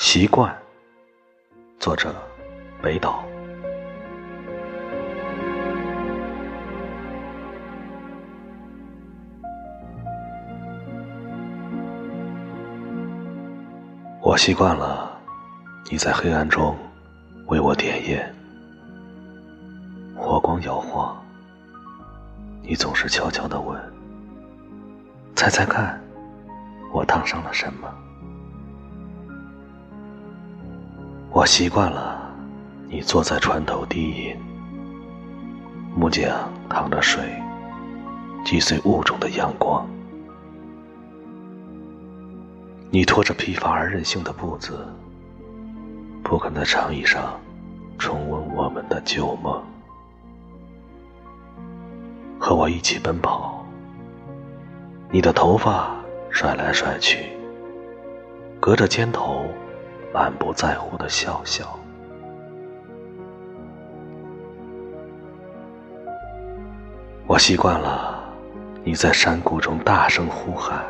习惯。作者：北岛。我习惯了你在黑暗中为我点烟，火光摇晃，你总是悄悄的问：“猜猜看，我烫伤了什么？”我习惯了你坐在船头低吟，木桨淌着水，击碎雾中的阳光。你拖着疲乏而任性的步子，不肯在长椅上重温我们的旧梦，和我一起奔跑。你的头发甩来甩去，隔着肩头。满不在乎的笑笑。我习惯了你在山谷中大声呼喊，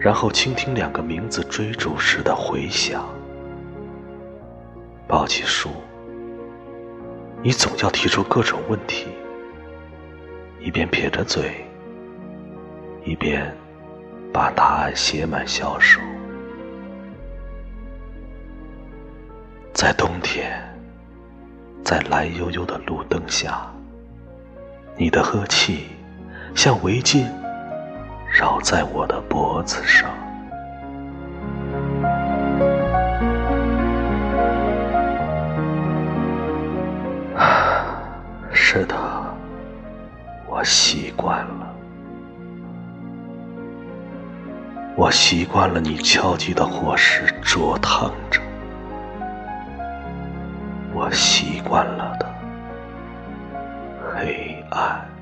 然后倾听两个名字追逐时的回响。抱起书，你总要提出各种问题，一边撇着嘴，一边把答案写满小手。在冬天，在蓝悠悠的路灯下，你的呵气像围巾绕在我的脖子上。是的，我习惯了，我习惯了你敲击的火石灼烫。我习惯了的黑暗。